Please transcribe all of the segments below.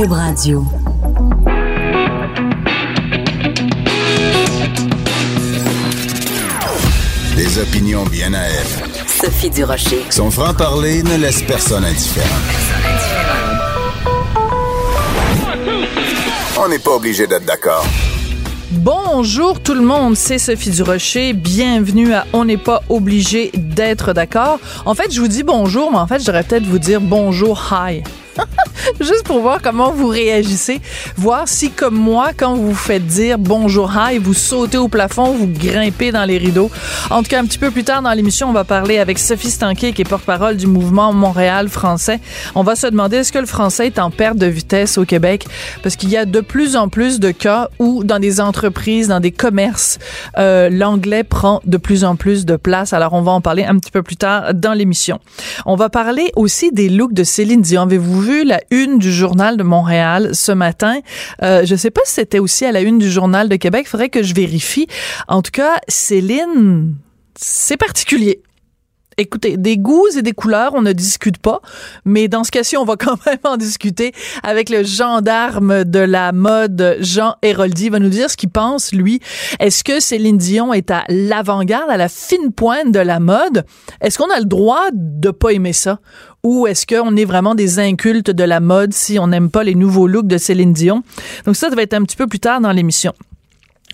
Cube Radio. Des opinions bien à elle. Sophie Durocher. Son franc-parler ne laisse personne indifférent. On n'est pas obligé d'être d'accord. Bonjour tout le monde, c'est Sophie Durocher. Bienvenue à On n'est pas obligé d'être d'accord. En fait, je vous dis bonjour, mais en fait, je devrais peut-être vous dire bonjour, hi. Juste pour voir comment vous réagissez, voir si comme moi, quand vous vous faites dire bonjour hi, vous sautez au plafond, vous grimpez dans les rideaux. En tout cas, un petit peu plus tard dans l'émission, on va parler avec Sophie Stanquet, qui est porte-parole du mouvement Montréal français. On va se demander est-ce que le français est en perte de vitesse au Québec, parce qu'il y a de plus en plus de cas où dans des entreprises, dans des commerces, euh, l'anglais prend de plus en plus de place. Alors, on va en parler un petit peu plus tard dans l'émission. On va parler aussi des looks de Céline Dion. Avez-vous vu la une du journal de Montréal ce matin. Euh, je sais pas si c'était aussi à la une du journal de Québec. Faudrait que je vérifie. En tout cas, Céline, c'est particulier. Écoutez, des goûts et des couleurs, on ne discute pas, mais dans ce cas-ci, on va quand même en discuter avec le gendarme de la mode, Jean Héroldi. Il va nous dire ce qu'il pense, lui. Est-ce que Céline Dion est à l'avant-garde, à la fine pointe de la mode? Est-ce qu'on a le droit de pas aimer ça? Ou est-ce qu'on est vraiment des incultes de la mode si on n'aime pas les nouveaux looks de Céline Dion? Donc ça, ça va être un petit peu plus tard dans l'émission.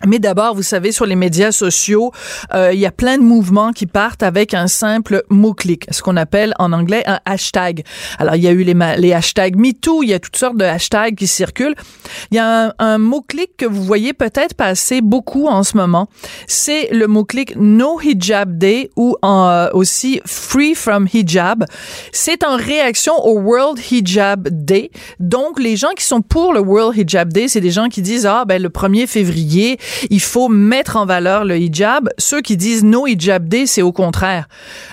Mais d'abord, vous savez, sur les médias sociaux, euh, il y a plein de mouvements qui partent avec un simple mot-clic, ce qu'on appelle en anglais un hashtag. Alors, il y a eu les, les hashtags MeToo, il y a toutes sortes de hashtags qui circulent. Il y a un, mot-clic que vous voyez peut-être passer beaucoup en ce moment. C'est le mot-clic No Hijab Day ou euh, aussi Free from Hijab. C'est en réaction au World Hijab Day. Donc, les gens qui sont pour le World Hijab Day, c'est des gens qui disent, ah, ben, le 1er février, il faut mettre en valeur le hijab. Ceux qui disent no hijab day, c'est au contraire.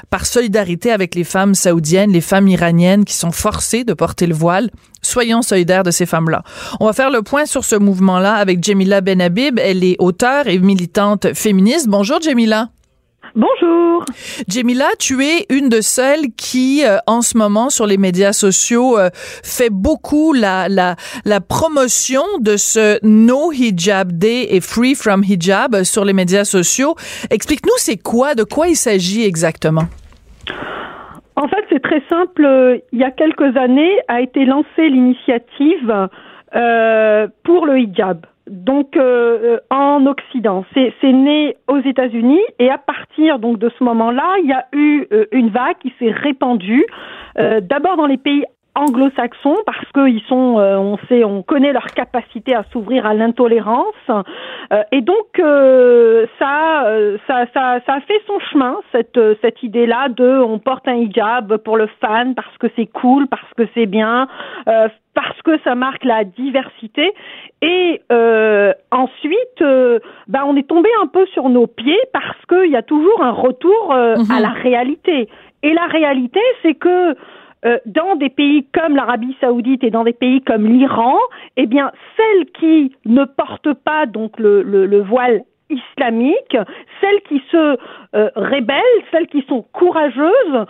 Par solidarité avec les femmes saoudiennes, les femmes iraniennes qui sont forcées de porter le voile, soyons solidaires de ces femmes-là. On va faire le point sur ce mouvement-là avec Jamila Benhabib. Elle est auteure et militante féministe. Bonjour Jamila. Bonjour. Jamila, tu es une de celles qui, euh, en ce moment, sur les médias sociaux, euh, fait beaucoup la, la, la promotion de ce No Hijab Day et Free from Hijab sur les médias sociaux. Explique-nous, c'est quoi, de quoi il s'agit exactement? En fait, c'est très simple. Il y a quelques années a été lancée l'initiative euh, pour le hijab donc euh, euh, en Occident. C'est né aux États-Unis et à partir donc de ce moment-là, il y a eu euh, une vague qui s'est répandue d'abord dans les pays anglo-saxons parce qu'ils sont, on sait, on connaît leur capacité à s'ouvrir à l'intolérance et donc ça, ça, ça, ça a fait son chemin cette cette idée-là de on porte un hijab pour le fan parce que c'est cool, parce que c'est bien, parce que ça marque la diversité. Et euh, ensuite, euh, bah, on est tombé un peu sur nos pieds parce qu'il y a toujours un retour euh, à mhm. la réalité. Et la réalité, c'est que euh, dans des pays comme l'Arabie Saoudite et dans des pays comme l'Iran, eh bien, celles qui ne portent pas donc le, le, le voile islamiques, celles qui se euh, rebellent, celles qui sont courageuses,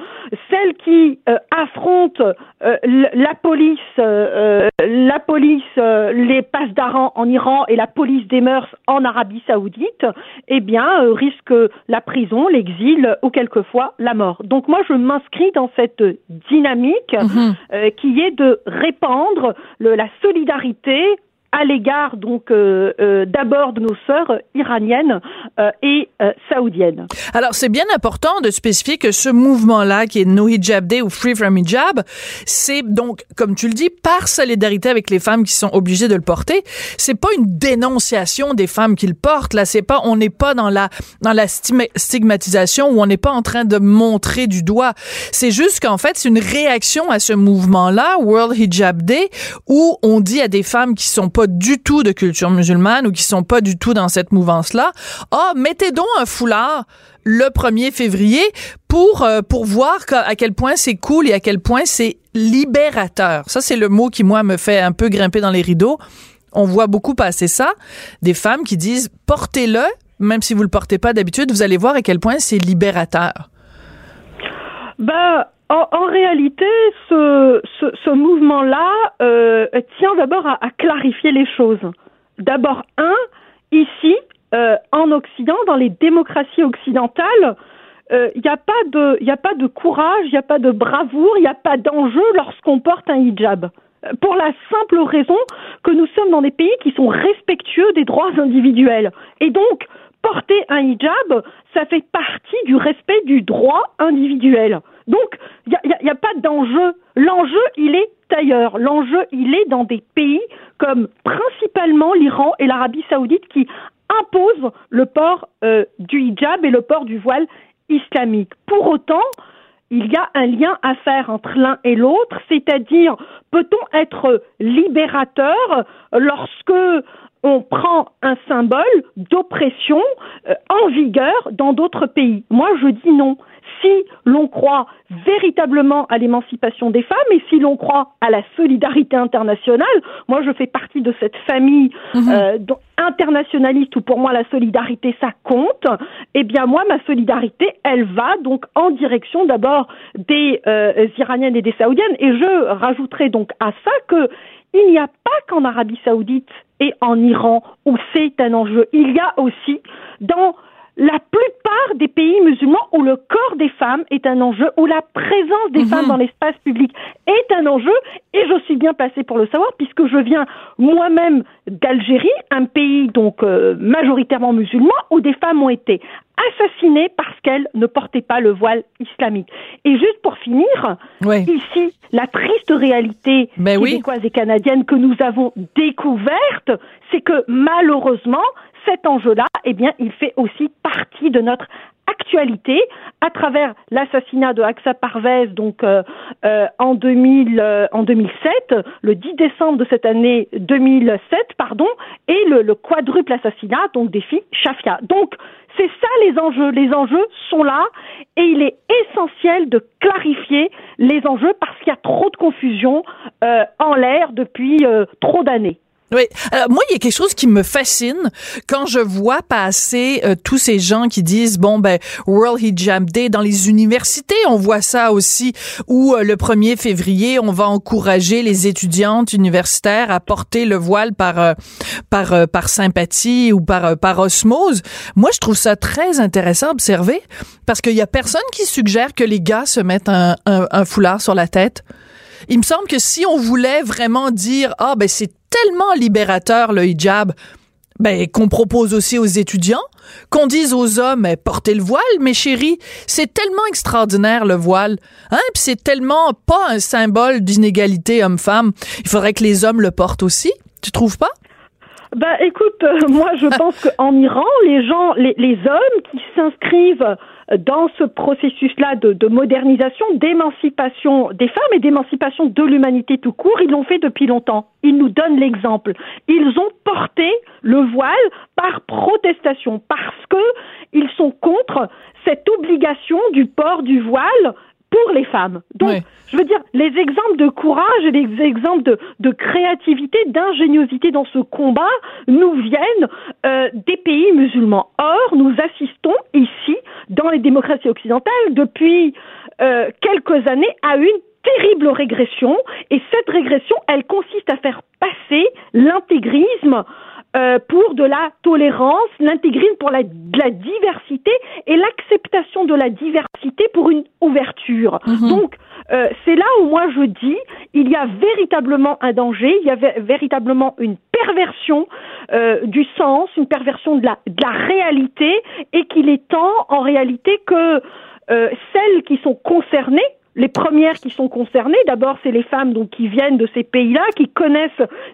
celles qui euh, affrontent euh, la police, la police, les passes d'Aran en Iran et la police des mœurs en Arabie Saoudite, eh bien, risquent la prison, l'exil ou quelquefois la mort. Donc moi, je m'inscris dans cette dynamique mhm. qui est de répandre la solidarité à l'égard donc euh, euh, d'abord de nos sœurs iraniennes euh, et saoudiennes. Alors c'est bien important de spécifier que ce mouvement-là qui est No Hijab Day ou Free from Hijab, c'est donc comme tu le dis par solidarité avec les femmes qui sont obligées de le porter. C'est pas une dénonciation des femmes qui le portent. Là, c'est pas on n'est pas dans la dans la stigmatisation ou on n'est pas en train de montrer du doigt. C'est juste qu'en fait c'est une réaction à ce mouvement-là World Hijab Day où on dit à des femmes qui sont pas du tout de culture musulmane ou qui sont pas du tout dans cette mouvance-là, ah, mettez donc un foulard le 1er février pour euh, pour voir à quel point c'est cool et à quel point c'est libérateur. Ça c'est le mot qui moi me fait un peu grimper dans les rideaux. On voit beaucoup passer ça, des femmes qui disent portez-le même si vous le portez pas d'habitude, vous allez voir à quel point c'est libérateur. Ben en, réalité, ce, mouvement-là euh, tient d'abord à, clarifier les choses. D'abord, un, ici, euh, en Occident, dans les démocraties occidentales, il euh, n'y a a pas de courage, il n'y a pas de bravoure, il n'y a pas d'enjeu lorsqu'on porte un hijab. Pour la simple raison que nous sommes dans des pays qui sont respectueux des droits individuels. Et donc, porter un hijab, ça fait partie du respect du droit individuel. Donc, il n'y a, pas d'enjeu. L'enjeu, il est ailleurs. L'enjeu, il est dans des pays comme principalement l'Iran et l'Arabie saoudite qui imposent le port euh, du hijab et le port du voile islamique. Pour autant, il y a un lien à faire entre l'un et l'autre, c'est-à-dire peut-on être libérateur lorsque on prend un symbole d'oppression euh, en vigueur dans d'autres pays? Moi, je dis non. Si l'on croit véritablement à l'émancipation des femmes et si l'on croit à la solidarité internationale, moi je fais partie de cette famille mhm. euh, internationaliste où pour moi la solidarité ça compte, eh bien moi ma solidarité elle va donc en direction d'abord des euh, Iraniennes et des Saoudiennes et je rajouterai donc à ça que il n'y a pas qu'en Arabie Saoudite et en Iran où c'est un enjeu. Il y a aussi dans la plupart des pays musulmans où le corps des femmes est un enjeu, où la présence des mhm. femmes dans l'espace public est un enjeu, et je suis bien placée pour le savoir puisque je viens moi-même d'Algérie, un pays donc euh, majoritairement musulman, où des femmes ont été assassinées parce qu'elles ne portaient pas le voile islamique. Et juste pour finir, ici, la triste réalité ben québécoise et canadienne que nous avons découverte, c'est que malheureusement, cet enjeu-là, eh bien, il fait aussi partie de notre actualité. À travers l'assassinat de Aksa Parvez donc euh, euh, en 2000 euh, en 2007 le 10 décembre de cette année 2007 pardon et le, le quadruple assassinat donc des filles Shafia. Donc c'est ça les enjeux. Les enjeux sont là et il est essentiel de clarifier les enjeux parce qu'il y a trop de confusion en l'air depuis trop d'années oui. Alors moi, il y a quelque chose qui me fascine quand je vois passer euh, tous ces gens qui disent bon ben World Hijab Day dans les universités, on voit ça aussi où euh, le 1er février, on va encourager les étudiantes universitaires à porter le voile par euh, par par sympathie ou par par osmose. Moi, je trouve ça très intéressant à observer parce qu'il y a personne qui suggère que les gars se mettent un, un, un foulard sur la tête. Il me semble que si on voulait vraiment dire ah ben c'est tellement libérateur le hijab, ben qu'on propose aussi aux étudiants, qu'on dise aux hommes portez le voile, mes chéris, c'est tellement extraordinaire le voile, hein, puis c'est tellement pas un symbole d'inégalité homme-femme. Il faudrait que les hommes le portent aussi. Tu trouves pas? Ben écoute, euh, moi je pense qu'en Iran, les gens, les, les hommes qui s'inscrivent dans ce processus-là de, de, modernisation, d'émancipation des femmes et d'émancipation de l'humanité tout court, ils l'ont fait depuis longtemps. Ils nous donnent l'exemple. Ils ont porté le voile par protestation parce que ils sont contre cette obligation du port du voile pour les femmes. Donc, je veux dire, les exemples de courage et les exemples de, de créativité, d'ingéniosité dans ce combat nous viennent euh, des pays musulmans. Or, nous assistons ici, dans les démocraties occidentales, depuis euh, quelques années, à une terrible régression. Et cette régression, elle consiste à faire passer l'intégrisme euh, pour de la tolérance, l'intégrisme pour la, la diversité et l'acceptation de la diversité pour une ouverture. Mhm. Donc, euh, c'est là où moi je dis, il y a véritablement un danger, il y a véritablement une perversion euh, du sens, une perversion de la, de la réalité, et qu'il est temps en réalité que euh, celles qui sont concernées les premières qui sont concernées, d'abord, c'est les femmes donc qui viennent de ces pays-là, qui connaissent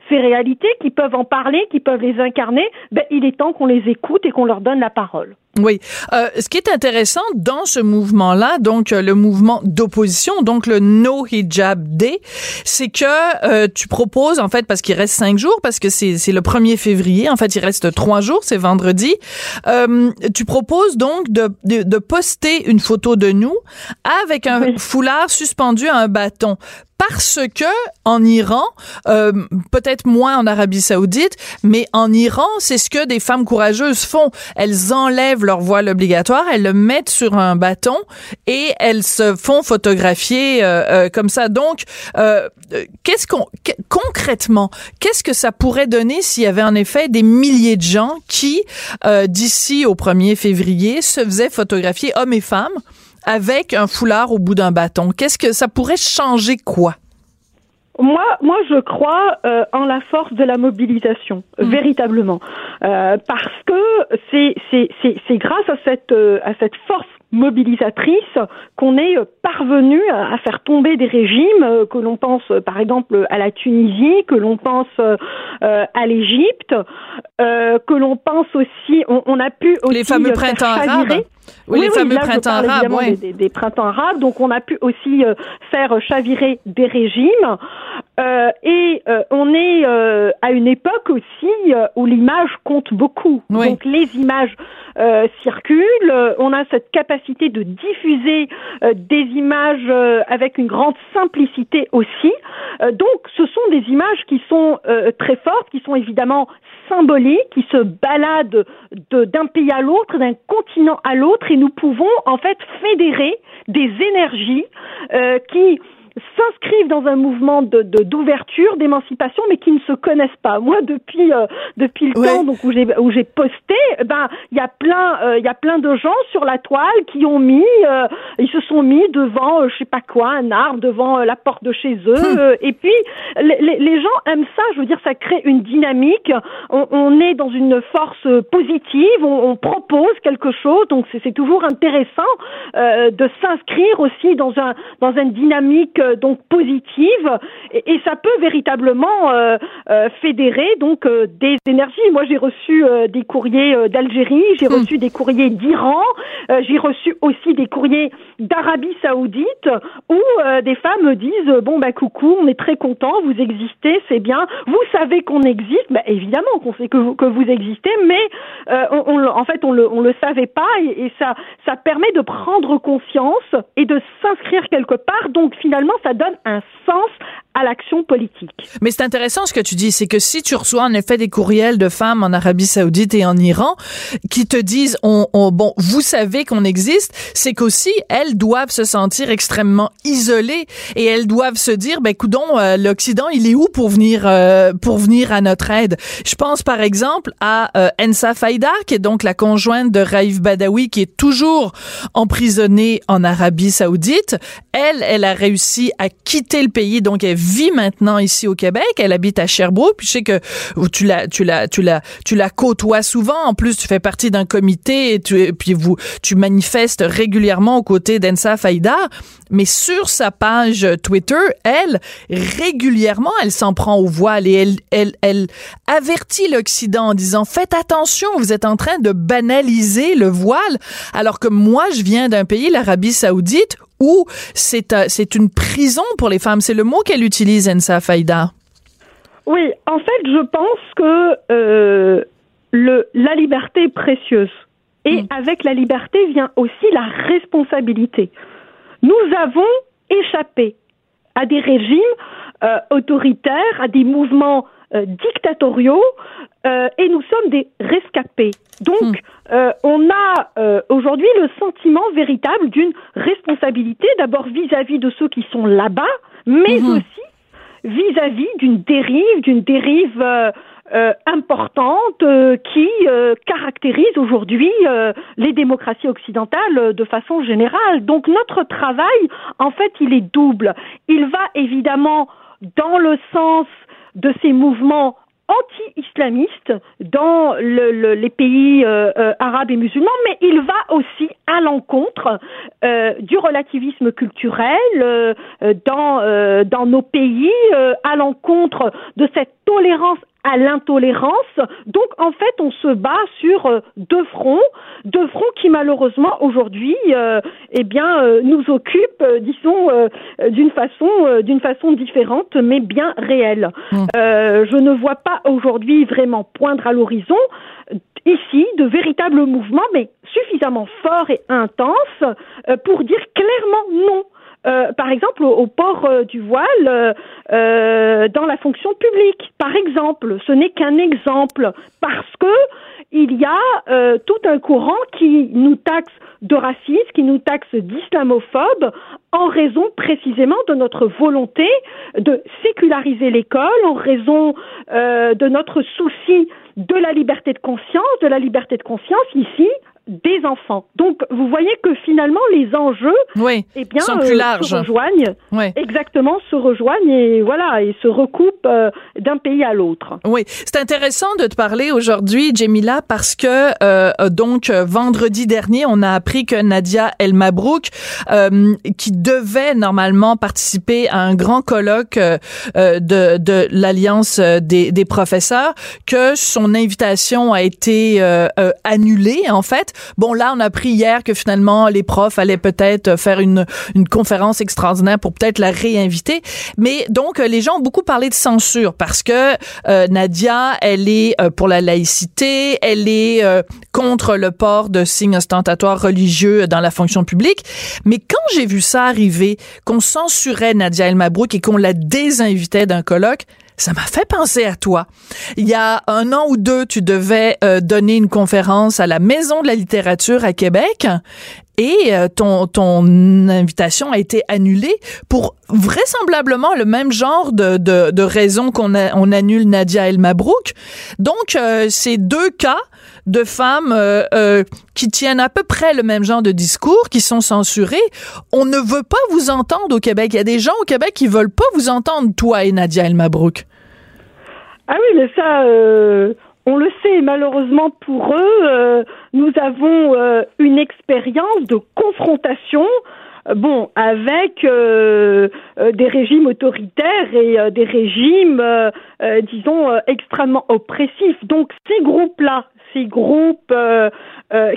ces réalités, qui peuvent en parler, qui peuvent les incarner. Ben, il est temps qu'on les écoute et qu'on leur donne la parole. Oui. Euh, ce qui est intéressant dans ce mouvement-là, donc euh, le mouvement d'opposition, donc le No Hijab Day, c'est que euh, tu proposes, en fait, parce qu'il reste cinq jours, parce que c'est, le 1er février, en fait, il reste trois jours, c'est vendredi, euh, tu proposes donc de, de, poster une photo de nous avec un foulard suspendu à un bâton parce que en Iran, euh, peut-être moins en Arabie Saoudite, mais en Iran, c'est ce que des femmes courageuses font. Elles enlèvent leur voile obligatoire, elles le mettent sur un bâton et elles se font photographier euh, euh, comme ça. Donc, qu'est-ce qu'on concrètement, qu'est-ce que ça pourrait donner s'il y avait en effet des milliers de gens qui, d'ici au 1er février, se faisaient photographier hommes et femmes avec un foulard au bout d'un bâton? Qu'est-ce que ça pourrait changer quoi? Moi, moi, je crois euh, en la force de la mobilisation, mmh. véritablement, euh, parce que c'est c'est grâce à cette euh, à cette force mobilisatrice qu'on est parvenu à faire tomber des régimes que l'on pense par exemple à la Tunisie, que l'on pense à l'Égypte, que l'on pense aussi, on, a pu aussi les fameux printemps arabes. Oui, les fameux printemps arabes, oui. Des, printemps arabes. Donc, on a pu aussi euh, faire chavirer des régimes. Euh, et euh, on est à une époque aussi où l'image compte beaucoup. Donc, les images circulent. On a cette capacité de diffuser des images avec une grande simplicité aussi. donc, ce sont des images qui sont très fortes, qui sont évidemment symboliques, qui se baladent d'un pays à l'autre, d'un continent à l'autre et nous pouvons en fait fédérer des énergies euh, qui s'inscrivent dans un mouvement de d'ouverture, d'émancipation, mais qui ne se connaissent pas. Moi, depuis euh, depuis le temps donc où j'ai où j'ai posté, ben il y a plein euh, il y a plein de gens sur la toile qui ont mis euh, ils se sont mis devant je sais pas quoi un arbre devant la porte de chez eux hum. et puis les, les, gens aiment ça. Je veux dire, ça crée une dynamique. On, on est dans une force positive. On, on propose quelque chose, donc c'est toujours intéressant de s'inscrire aussi dans un dans une dynamique euh, donc positive et, ça peut véritablement euh, euh, fédérer donc des énergies. Moi, j'ai reçu des courriers d'Algérie, j'ai hmm. reçu des courriers d'Iran, j'ai reçu aussi des courriers d'Arabie Saoudite où des femmes me disent bon bah coucou, on est très content, vous existez, c'est bien. Vous savez qu'on existe, bah, évidemment qu'on sait que vous, que vous existez, mais on, en fait on le on le savait pas et, et ça ça permet de prendre conscience et de s'inscrire quelque part. Donc finalement ça donne un sens à l'action politique. Mais c'est intéressant ce que tu dis, c'est que si tu reçois en effet des courriels de femmes en Arabie Saoudite et en Iran qui te disent on, bon vous savez qu'on existe, c'est qu'aussi elles doivent se sentir extrêmement isolées et elles doivent se dire ben coudon euh, l'Occident il est où pour venir euh, pour venir à notre aide? Je pense par exemple à euh, Ensa Faïda qui est donc la conjointe de Raif Badawi qui est toujours emprisonnée en Arabie Saoudite. Elle elle a réussi à quitter le pays donc elle vit maintenant ici au Québec. Elle habite à Sherbrooke. Puis je sais que tu la, tu la, tu la, tu la côtoies souvent. En plus, tu fais partie d'un comité et, tu, puis vous, tu manifestes régulièrement aux côtés d'Ensa Faïda. Mais sur sa page Twitter, elle, régulièrement, elle s'en prend au voile et elle, elle, elle avertit l'Occident en disant faites attention, vous êtes en train de banaliser le voile. Alors que moi, je viens d'un pays, l'Arabie Saoudite, où c'est euh, c'est une prison pour les femmes? C'est le mot qu'elle utilise, Ensa Faïda. Oui, en fait, je pense que euh, le, la liberté est précieuse. Et hmm. avec la liberté vient aussi la responsabilité. Nous avons échappé à des régimes euh, autoritaires, à des mouvements euh, dictatoriaux et nous sommes des rescapés. Donc, hmm. Euh, on a aujourd'hui le sentiment véritable d'une responsabilité, d'abord vis-à-vis de ceux qui sont là-bas, mais hmm. aussi vis-à-vis d'une dérive, d'une dérive importante qui caractérise aujourd'hui les démocraties occidentales de façon générale. Donc notre travail, en fait, il est double. Il va évidemment dans le sens de ces mouvements anti-islamistes dans le, les pays euh, euh, arabes et musulmans, mais il va aussi à l'encontre euh, du relativisme culturel dans nos pays, à l'encontre de cette tolérance à l'intolérance. Donc en fait, on se bat sur euh, deux fronts, deux fronts qui malheureusement aujourd'hui, euh, eh bien, euh, nous occupent, disons, d'une façon, d'une façon différente, mais bien réelle. Mmh. je ne vois pas aujourd'hui vraiment poindre à l'horizon ici de véritables mouvements, mais suffisamment forts et intenses pour dire clairement non par exemple, au, port du voile dans la fonction publique. Par exemple, ce n'est qu'un exemple parce que il y a tout un courant qui nous taxe de racisme, qui nous taxe d'islamophobes en raison précisément de notre volonté de séculariser l'école, en raison euh, de notre souci de la liberté de conscience, de la liberté de conscience ici des enfants. Donc, vous voyez que finalement, les enjeux, oui, eh bien, sont plus euh, larges. se rejoignent. Exactement, se rejoignent et voilà, et se recoupent euh, d'un pays à l'autre. Oui, c'est intéressant de te parler aujourd'hui, Jemila, parce que euh, donc vendredi dernier, on a appris que Nadia El Mabrouk, qui devait normalement participer à un grand colloque de, de l'Alliance des, des professeurs, que son invitation a été annulée en fait Bon, là, on a appris hier que finalement, les profs allaient peut-être faire une, une conférence extraordinaire pour peut-être la réinviter. Mais donc, les gens ont beaucoup parlé de censure parce que euh, Nadia, elle est euh, pour la laïcité, elle est euh, contre le port de signes ostentatoires religieux dans la fonction publique. Mais quand j'ai vu ça arriver, qu'on censurait Nadia El Mabrouk et qu'on la désinvitait d'un colloque, ça m'a fait penser à toi. Il y a un an ou deux, tu devais euh, donner une conférence à la Maison de la littérature à Québec et euh, ton, ton invitation a été annulée pour vraisemblablement le même genre de, de, de raison qu'on on annule Nadia El Mabrouk. Donc, euh, c'est deux cas de femmes euh, qui tiennent à peu près le même genre de discours, qui sont censurées. On ne veut pas vous entendre au Québec. Il y a des gens au Québec qui veulent pas vous entendre, toi et Nadia El Mabrouk. Ah oui, mais ça, on le sait, malheureusement pour eux, euh, nous avons euh, une expérience de confrontation euh, bon, avec des régimes autoritaires et des régimes, disons, extrêmement oppressifs. Donc ces groupes-là, ces groupes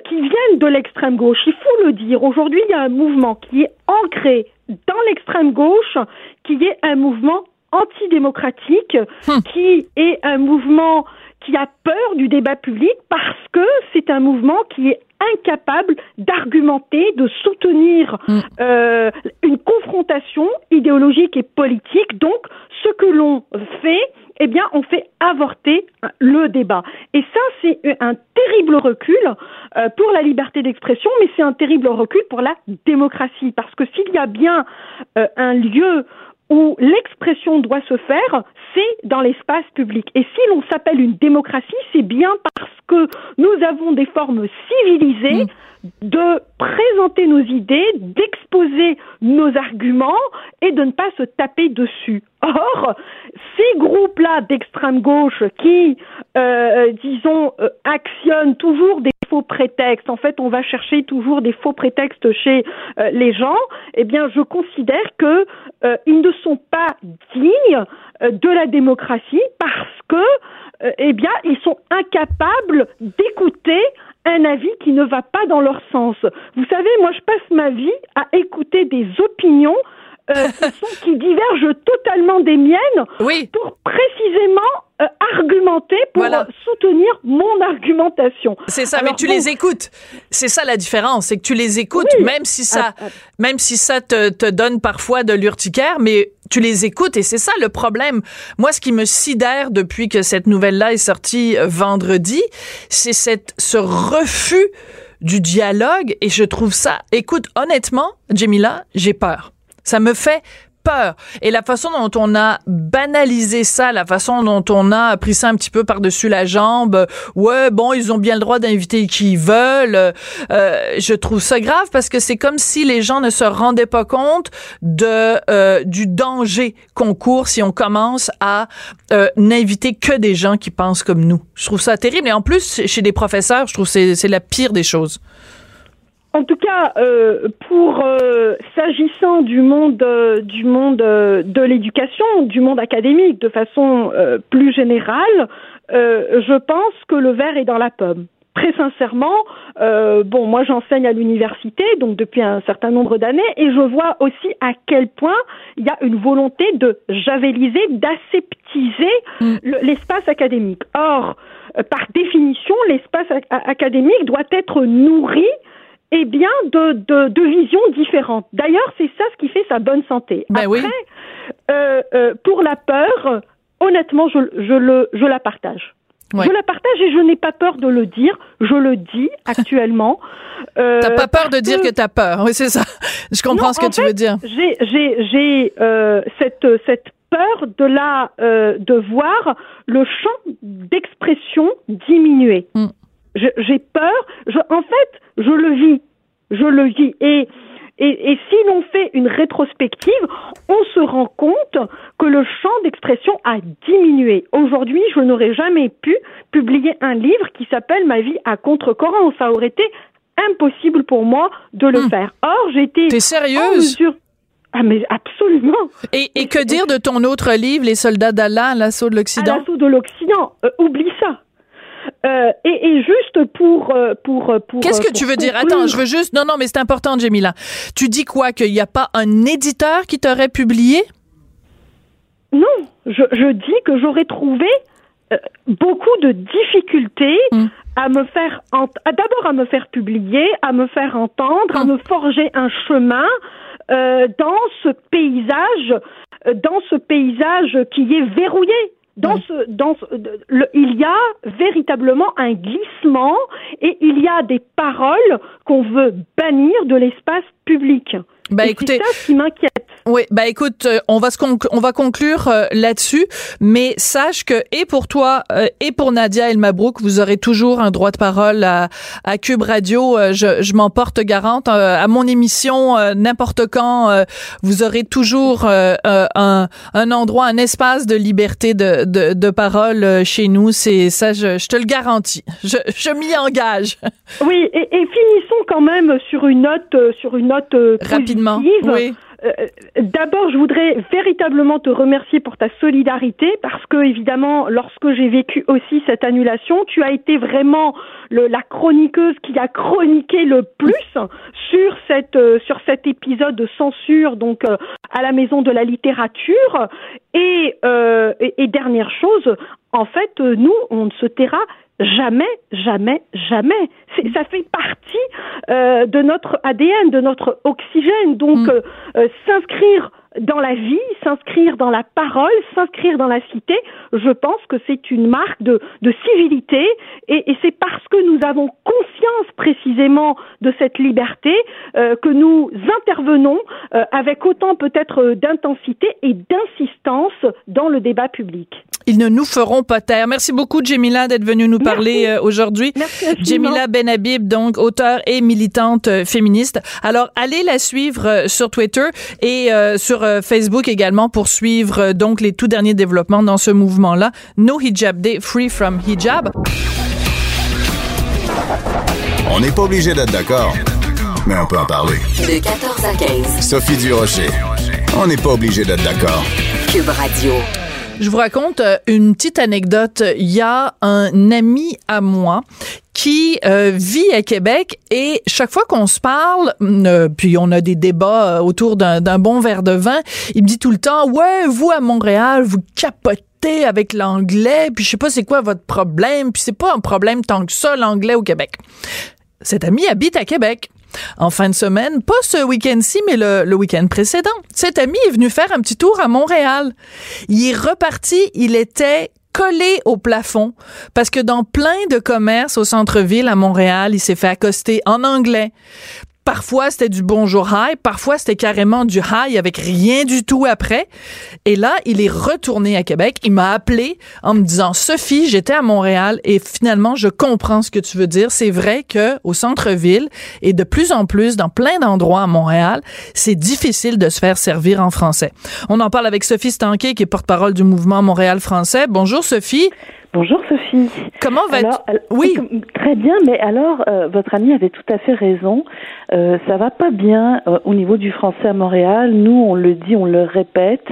qui viennent de l'extrême gauche, il faut le dire, aujourd'hui il y a un mouvement qui est ancré dans l'extrême gauche, qui est un mouvement antidémocratique, hum. qui est un mouvement qui a peur du débat public parce que c'est un mouvement qui est incapable d'argumenter, de soutenir mm. euh, une confrontation idéologique et politique. Donc, ce que l'on fait, eh bien, on fait avorter le débat. Et ça, c'est un terrible recul euh, pour la liberté d'expression, mais c'est un terrible recul pour la démocratie, parce que s'il y a bien euh, un lieu où l'expression doit se faire, c'est dans l'espace public. Et si l'on s'appelle une démocratie, c'est bien parce que nous avons des formes civilisées de présenter nos idées, d'exposer nos arguments et de ne pas se taper dessus. Or, ces groupes-là d'extrême gauche qui, euh, disons, euh, actionnent toujours des faux prétextes, en fait, on va chercher toujours des faux prétextes chez euh, les gens, eh bien, je considère que ils ne sont pas dignes de la démocratie parce que, eh bien, ils sont incapables d'écouter un avis qui ne va pas dans leur sens. Vous savez, moi, je passe ma vie à écouter des opinions euh, qui divergent totalement des miennes oui. pour précisément euh, argumenter pour soutenir mon argumentation. C'est ça, mais tu les écoutes. C'est ça la différence, c'est que tu les écoutes, même si ça, ah, ah. même si ça te, te donne parfois de l'urticaire, mais tu les écoutes et c'est ça le problème. Moi, ce qui me sidère depuis que cette nouvelle-là est sortie euh, vendredi, c'est cette ce refus du dialogue et je trouve ça. Écoute, honnêtement, Jamila, j'ai peur. Ça me fait peur. Et la façon dont on a banalisé ça, la façon dont on a pris ça un petit peu par-dessus la jambe, ouais, bon, ils ont bien le droit d'inviter qui veulent, euh, je trouve ça grave parce que c'est comme si les gens ne se rendaient pas compte de euh, du danger qu'on court si on commence à euh, n'inviter que des gens qui pensent comme nous. Je trouve ça terrible. Et en plus, chez des professeurs, je trouve que c'est la pire des choses. En tout cas, euh, pour euh, s'agissant du monde euh, du monde de l'éducation, du monde académique, de façon plus générale, je pense que le verre est dans la pomme. Très sincèrement, bon, moi j'enseigne à l'université, donc depuis un certain nombre d'années, et je vois aussi à quel point il y a une volonté de javeliser, d'aseptiser l'espace académique. Or, par définition, l'espace académique doit être nourri eh bien, de, de, de visions différentes. D'ailleurs, c'est ça ce qui fait sa bonne santé. Ben Après, oui. euh, euh, pour la peur, honnêtement, je, je, le, je la partage. Ouais. Je la partage et je n'ai pas peur de le dire. Je le dis actuellement. Euh, T'as pas peur de dire que t'as peur. Oui, c'est ça. Je comprends Non, ce que tu fait, veux dire. J'ai j'ai j'ai euh, cette cette peur de la euh, de voir le champ d'expression diminuer. Mm. J'ai peur. Je, en fait, je le vis. Je le vis et et, et si l'on fait une rétrospective, on se rend compte que le champ d'expression a diminué. Aujourd'hui, je n'aurais jamais pu publier un livre qui s'appelle Ma vie à contre-courant. Ça aurait été impossible pour moi de le Hmm. faire. Or, j'étais T'es en mesure. Ah mais absolument. Et, et que dire de ton autre livre, Les soldats d'Allah l'assaut de l'Occident? l'assaut de l'Occident, Euh, oublie ça. Euh, et, et juste pour euh, pour pour. Qu'est-ce euh, que tu veux dire? Attends, je veux juste. Non, non, mais c'est important, Jamila. Tu dis quoi? Qu'il n'y a pas un éditeur qui t'aurait publié? Non, je, je dis que j'aurais trouvé euh, beaucoup de difficultés Mm. à me faire ent- d'abord à me faire publier, à me faire entendre, à Mm. me forger un chemin euh, dans ce paysage, euh, dans ce paysage qui est verrouillé. Dans ce, dans ce- de- le- il y a véritablement un glissement et il y a des paroles qu'on veut bannir de l'espace public. Écoutez, c'est ça qui m'inquiète. Oui, bah écoute, euh, on va se on va conclure euh, là-dessus, mais sache que et pour toi euh, et pour Nadia El Mabrouk, vous aurez toujours un droit de parole à, à Cube Radio. Euh, je je m'en porte garante à mon émission n'importe quand. vous aurez toujours un un endroit, un espace de liberté de de, de parole chez nous. C'est ça, je, je te le garantis. Je je m'y engage Oui, et, et finissons quand même sur une note, sur une note euh, rapidement. positive. Oui. Euh, D'abord, je voudrais véritablement te remercier pour ta solidarité parce que, évidemment, lorsque j'ai vécu aussi cette annulation, tu as été vraiment la chroniqueuse qui a chroniqué le plus sur cette euh, cet épisode de censure, donc euh, à la Maison de la Littérature. Et, et, dernière chose, en fait, nous, on ne se taira jamais, jamais, jamais. Ça fait partie euh, de notre ADN, de notre oxygène. Donc, Mm. euh, euh, s'inscrire dans la vie, s'inscrire dans la parole, s'inscrire dans la cité, je pense que c'est une marque de, de civilité et, et c'est parce que nous avons conscience précisément de cette liberté euh, que nous intervenons euh, avec autant peut-être d'intensité et d'insistance dans le débat public. Ils ne nous feront pas taire. Merci beaucoup, Jamila, d'être venue nous parler euh, aujourd'hui. Merci. Jamila Benhabib, donc auteure et militante féministe. Alors, allez la suivre sur Twitter et euh, sur euh, Facebook également pour suivre euh, donc les tout derniers développements dans ce mouvement-là. No Hijab Day, Free from Hijab. On n'est pas obligé d'être d'accord, mais on peut en parler. De 14 à 15. Sophie Durocher. On n'est pas obligé d'être d'accord. Cube Radio. Je vous raconte euh, une petite anecdote. Il y a un ami à moi qui euh, vit à Québec et chaque fois qu'on se parle, euh, puis on a des débats autour d'un bon verre de vin, il me dit tout le temps, ouais, vous à Montréal, vous capotez avec l'anglais, puis je sais pas c'est quoi votre problème, puis c'est pas un problème tant que ça l'anglais au Québec. Cet ami habite à Québec. En fin de semaine, pas ce week-end-ci, mais le, week-end précédent. Cet ami est venu faire un petit tour à Montréal. Il est reparti, il était collé au plafond parce que dans plein de commerces au centre-ville à Montréal, il s'est fait accoster en anglais. Parfois, c'était du bonjour hi, parfois c'était carrément du hi avec rien du tout après. Et là, il est retourné à Québec. Il m'a appelé en me disant Sophie, j'étais à Montréal et finalement, je comprends ce que tu veux dire. C'est vrai que au centre-ville et de plus en plus dans plein d'endroits à Montréal, c'est difficile de se faire servir en français. On en parle avec Sophie Stanquet qui est porte-parole du mouvement Montréal français. Bonjour Sophie. Bonjour Sophie. Comment vas-tu? Alors, al- Oui. Très bien, mais alors euh, votre ami avait tout à fait raison. Euh, ça va pas bien euh, au niveau du français à Montréal. Nous, on le dit, on le répète.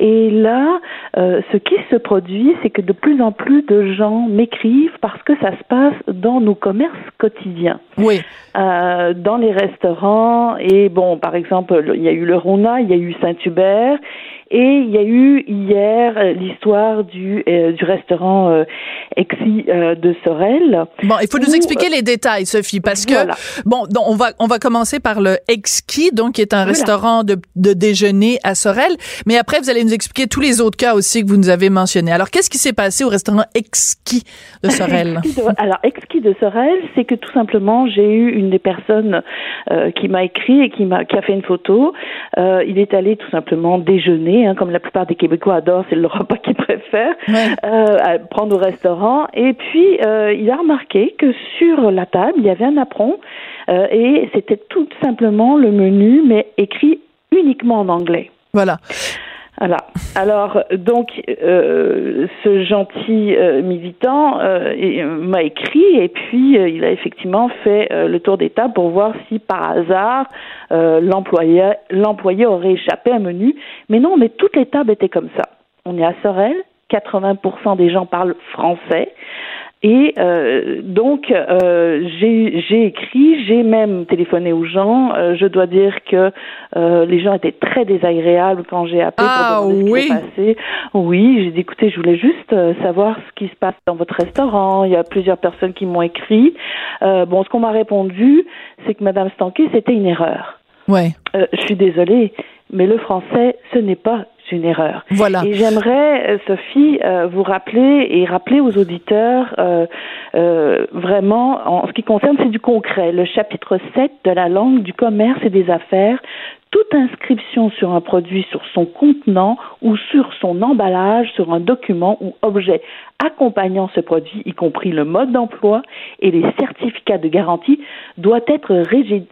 Et là, euh, ce qui se produit, c'est que de plus en plus de gens m'écrivent parce que ça se passe dans nos commerces quotidiens. Oui. Euh, dans les restaurants et bon par exemple il y a eu le Rona, il y a eu Saint-Hubert Et il y a eu hier euh, l'histoire du, euh, du restaurant euh, Exi de Sorel. Bon, il faut nous expliquer les détails, Sophie, parce que bon, donc on va on va commencer par le Exki, donc qui est un restaurant de, de déjeuner à Sorel, mais après vous allez nous expliquer tous les autres cas aussi que vous nous avez mentionnés. Alors qu'est-ce qui s'est passé au restaurant Exki de Sorel Alors Exki de Sorel, c'est que tout simplement j'ai eu une des personnes qui m'a écrit et qui m'a qui a fait une photo. il est allé tout simplement déjeuner, hein, comme la plupart des Québécois adorent, c'est le repas qu'ils préfèrent, euh, prendre au restaurant. Et puis, euh, il a remarqué que sur la table, il y avait un apron euh, et c'était tout simplement le menu, mais écrit uniquement en anglais. Voilà. Voilà. Alors, donc, euh, ce gentil euh, militant euh, m'a écrit et puis il a effectivement fait le tour des tables pour voir si par hasard l'employé l'employé aurait échappé à un menu. Mais non, mais toutes les tables étaient comme ça. On est à Sorel, 80% des gens parlent français. Et euh, donc, euh, j'ai écrit, j'ai même téléphoné aux gens. Euh, je dois dire que euh, les gens étaient très désagréables quand j'ai appelé ah, pour demander oui. ce qui passé. Oui, j'ai dit, écoutez, je voulais juste euh, savoir ce qui se passe dans votre restaurant. Il y a plusieurs personnes qui m'ont écrit. bon, ce qu'on m'a répondu, c'est que Madame Stanquet, c'était une erreur. Ouais. je suis désolée, mais le français, ce n'est pas une erreur. Voilà. Et j'aimerais, euh, Sophie, euh, vous rappeler et rappeler aux auditeurs euh, euh, vraiment, en ce qui concerne, c'est du concret. Le chapitre 7 de la langue du commerce et des affaires toute inscription sur un produit, sur son contenant ou sur son emballage, sur un document ou objet accompagnant ce produit, y compris le mode d'emploi et les certificats de garantie, doit être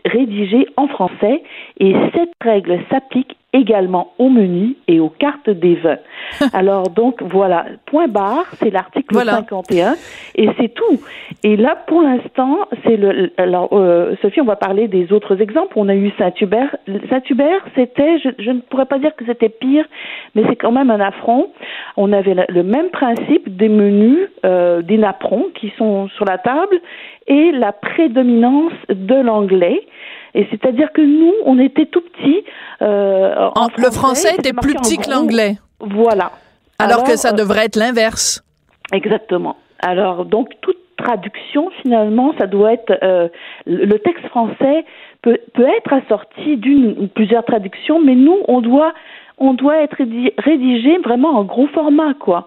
rédigé en français et cette règle s'applique également au menu et aux cartes des vins. Alors donc voilà, point barre, c'est l'article 51 et c'est tout. Et là pour l'instant, c'est le alors euh, Sophie, on va parler des autres exemples. On a eu Saint-Hubert. Saint-Hubert, c'était je, ne pourrais pas dire que c'était pire, mais c'est quand même un affront. On avait le, même principe des menus euh, des napperons qui sont sur la table et la prédominance de l'anglais. Et c'est-à-dire que nous, on était tout petits. Euh, en, le français était plus petit que l'anglais. Voilà. Alors, que ça euh, devrait être l'inverse. Exactement. Alors, donc, toute traduction, finalement, ça doit être... Euh, le texte français peut, peut être assorti d'une ou plusieurs traductions, mais nous, on doit on doit être rédigé vraiment en gros format, quoi.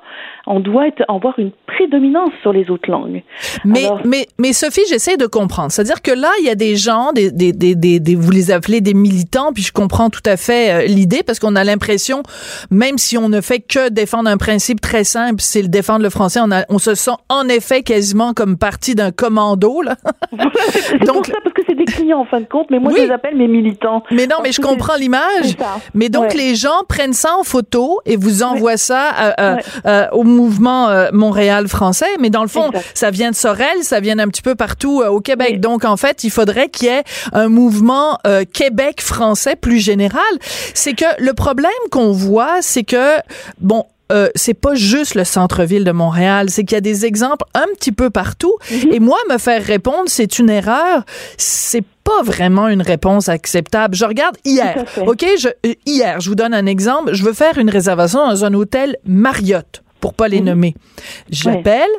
On doit être, avoir une prédominance sur les autres langues. Mais, mais, mais Sophie, j'essaie de comprendre. C'est-à-dire que là, il y a des gens, des, des, des, des, vous les appelez des militants, puis je comprends tout à fait euh, l'idée parce qu'on a l'impression, même si on ne fait que défendre un principe très simple, c'est le défendre le français, on, a, on se sent en effet quasiment comme partie d'un commando, là. c'est Donc, pour ça, parce que c'est des clients en fin de compte, mais moi, je les appelle mes militants. Mais non, mais je comprends l'image. Mais donc, les gens prennent ça en photo et vous envoient ça euh, euh, euh, au mouvement Montréal français. Mais dans le fond, ça vient de Sorel, ça vient un petit peu partout au Québec. Donc, en fait, il faudrait qu'il y ait un mouvement Québec français plus général. C'est que le problème qu'on voit, c'est que, bon, euh, c'est pas juste le centre-ville de Montréal, c'est qu'il y a des exemples un petit peu partout. Mhm. Et moi, me faire répondre, c'est une erreur, c'est pas vraiment une réponse acceptable. Je regarde hier. OK, je, euh, hier, je vous donne un exemple. Je veux faire une réservation dans un hôtel Marriott pour pas les mhm. nommer. J'appelle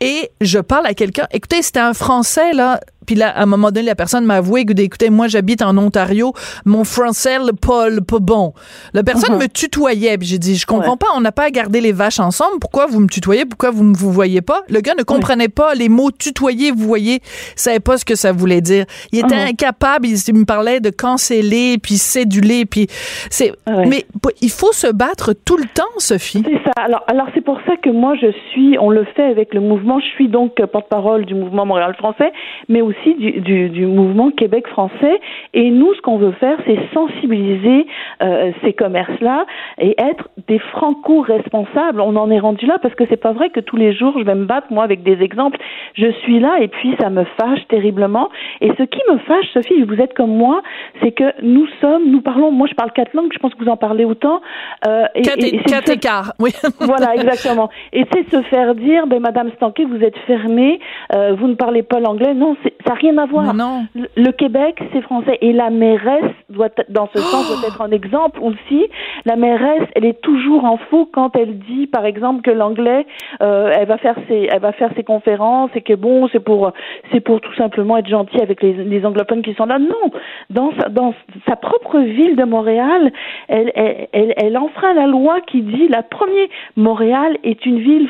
et je parle à quelqu'un. Écoutez, c'était un Français, là, puis là, à un moment donné, la personne m'a avoué, écoutez, moi, j'habite en Ontario, mon français, le pas, pas bon. La personne uh-huh. me tutoyait, puis j'ai dit, je comprends pas, on n'a pas à garder les vaches ensemble, pourquoi vous me tutoyez, pourquoi vous ne vous voyez pas? Le gars ne comprenait pas les mots tutoyer, vous voyez, savait pas ce que ça voulait dire. Il était uh-huh. incapable, il, me parlait de canceller, puis céduler, puis c'est, mais il faut se battre tout le temps, Sophie. C'est ça. Alors, alors c'est pour ça que moi, je suis, on le fait avec le mouvement, je suis donc porte-parole du mouvement Montréal français, mais aussi aussi du, du, du mouvement Québec français. Et nous, ce qu'on veut faire, c'est sensibiliser euh, ces commerces-là et être des franco-responsables. On en est rendu là parce que c'est pas vrai que tous les jours, je vais me battre, moi, avec des exemples. Je suis là et puis ça me fâche terriblement. Et ce qui me fâche, Sophie, vous êtes comme moi, c'est que nous sommes, nous parlons, moi je parle quatre langues, je pense que vous en parlez autant. Euh, et, quatre, et, quatre écarts, oui. voilà, exactement. Et c'est se faire dire, ben Madame Stanquet, vous êtes fermée, euh, vous ne parlez pas l'anglais. Non, Ça n'a rien à voir. non. Le, Québec, c'est français. Et la mairesse doit, dans ce sens, doit être un exemple aussi. La mairesse, elle est toujours en faux quand elle dit, par exemple, que l'anglais, euh, elle va faire ses, elle va faire ses conférences et que bon, c'est pour, c'est pour tout simplement être gentil avec les, les anglophones qui sont là. Non, dans sa, dans sa propre ville de Montréal, elle, elle, elle, elle enfreint la loi qui dit la première Montréal est une ville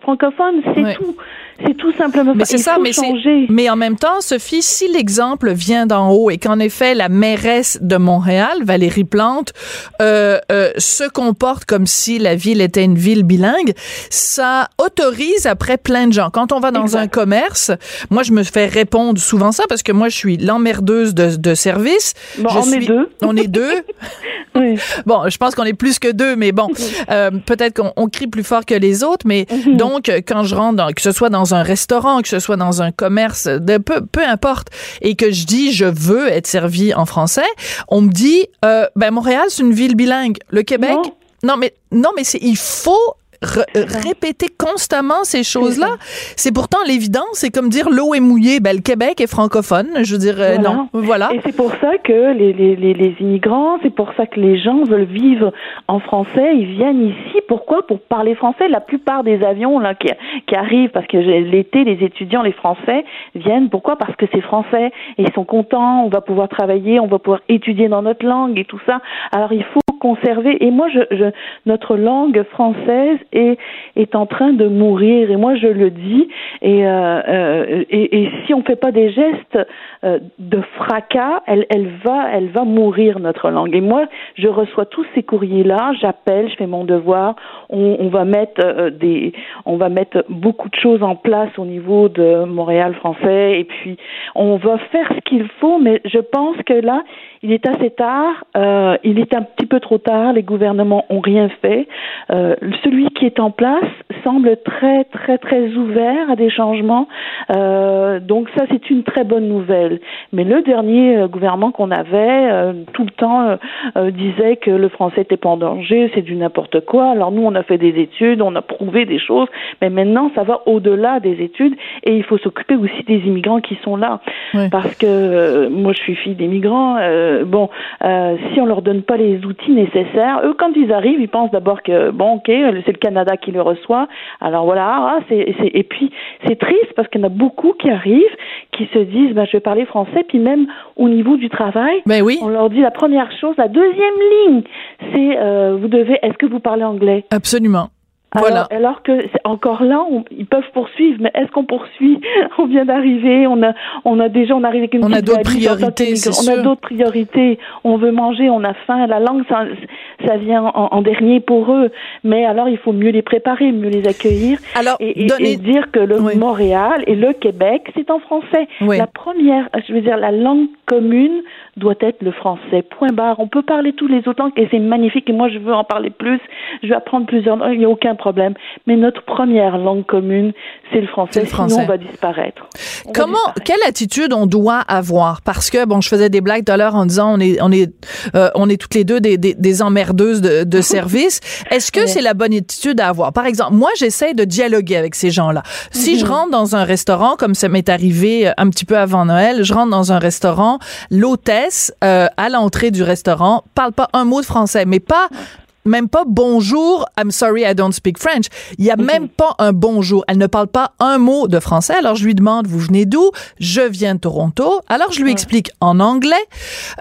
francophone, c'est tout. C'est tout simplement mais c'est ça, mais changer. Mais en même temps, Sophie, si l'exemple vient d'en haut et qu'en effet la mairesse de Montréal, Valérie Plante, euh, euh, se comporte comme si la ville était une ville bilingue, ça autorise après plein de gens. Quand on va dans un commerce, moi je me fais répondre souvent ça parce que moi je suis l'emmerdeuse de, de service. Bon, on est deux. On est deux. oui. Bon, je pense qu'on est plus que deux, mais bon, euh, peut-être qu'on crie plus fort que les autres, mais Mhm. donc quand je rentre, dans, que ce soit dans un restaurant, que ce soit dans un commerce, de peu, peu importe, et que je dis je veux être servi en français, on me dit euh, ben Montréal c'est une ville bilingue, le Québec? Non. Non mais non mais c'est il faut répéter constamment ces choses-là. C'est pourtant l'évidence, c'est comme dire l'eau est mouillée, ben le Québec est francophone, je veux dire euh, Voilà. non, voilà. Et c'est pour ça que les, les, les, les immigrants, c'est pour ça que les gens veulent vivre en français. Ils viennent ici. Pourquoi? Pour parler français. La plupart des avions là qui, qui arrivent, parce que l'été, les étudiants, les Français viennent. Pourquoi? Parce que c'est français et ils sont contents. On va pouvoir travailler, on va pouvoir étudier dans notre langue et tout ça. Alors il faut conserver. Et moi, je, je notre langue française est est en train de mourir. Et moi, je le dis. Et euh, euh, et, et si on fait pas des gestes euh, de fracas, elle, elle va, elle va mourir notre langue. Et moi, je reçois tous ces courriers-là, j'appelle, je fais mon devoir. On, on va mettre euh, des, on va mettre beaucoup de choses en place au niveau de Montréal français. Et puis, on va faire ce qu'il faut. Mais je pense que là, il est assez tard. Euh, il est un petit peu trop tard. Les gouvernements ont rien fait. Euh, celui qui est en place semble très, très, très ouvert à des changements. Euh, donc ça, c'est une très bonne nouvelle. Mais le dernier euh, gouvernement qu'on avait, euh, tout le temps, euh, disait que le français n'était pas en danger, c'est du n'importe quoi. Alors nous, on a fait des études, on a prouvé des choses, mais maintenant, ça va au-delà des études et il faut s'occuper aussi des immigrants qui sont là. Parce que euh, moi, je suis fille d'immigrants. euh, bon, euh, si on leur donne pas les outils nécessaires, eux, quand ils arrivent, ils pensent d'abord que bon, ok, c'est le Canada qui les reçoit. Alors voilà, ah, c'est- et puis c'est triste parce qu'il y en a beaucoup qui arrivent, qui se disent, ben, je vais parler français, puis même au niveau du travail, Ben oui, on leur dit la première chose, la deuxième ligne, c'est euh, vous devez, est-ce que vous parlez anglais? Absolument. Voilà. alors, alors que c'est encore là, on- ils peuvent poursuivre, mais est-ce qu'on poursuit? On vient d'arriver, on a, on a déjà, on arrive avec une On a d'autres priorités, c'est On sûr. a d'autres priorités. On veut manger, on a faim. La langue, ça, ça vient en, en dernier pour eux. Mais alors, il faut mieux les préparer, mieux les accueillir Alors, et, et- donnez- et dire que le Oui. Montréal et le Québec, c'est en français. Oui. La première, je veux dire, la langue commune doit être le français. Point barre. On peut parler tous les autres langues et c'est magnifique. Et moi, je veux en parler plus. Je veux apprendre plusieurs langues. Il n'y a aucun problème. Mais notre première langue commune, c'est le français. C'est le français. Sinon, on va disparaître. On va Comment, disparaître. quelle attitude on doit avoir? Parce que bon, je faisais des blagues tout à l'heure en disant on est, on est, euh, on est toutes les deux des, des, des emmerdeuses de, de service. Est-ce que c'est la bonne attitude à avoir? Par exemple, moi, j'essaie de dialoguer avec ces gens-là. Si Mhm. je rentre dans un restaurant, comme ça m'est arrivé euh, un petit peu avant Noël, je rentre dans un restaurant, euh, à l'entrée du restaurant parle pas un mot de français, mais pas même pas bonjour, I'm sorry I don't speak French. Il y a même pas un bonjour. Elle ne parle pas un mot de français. Alors je lui demande, vous venez d'où? Je viens de Toronto. Alors je lui explique en anglais.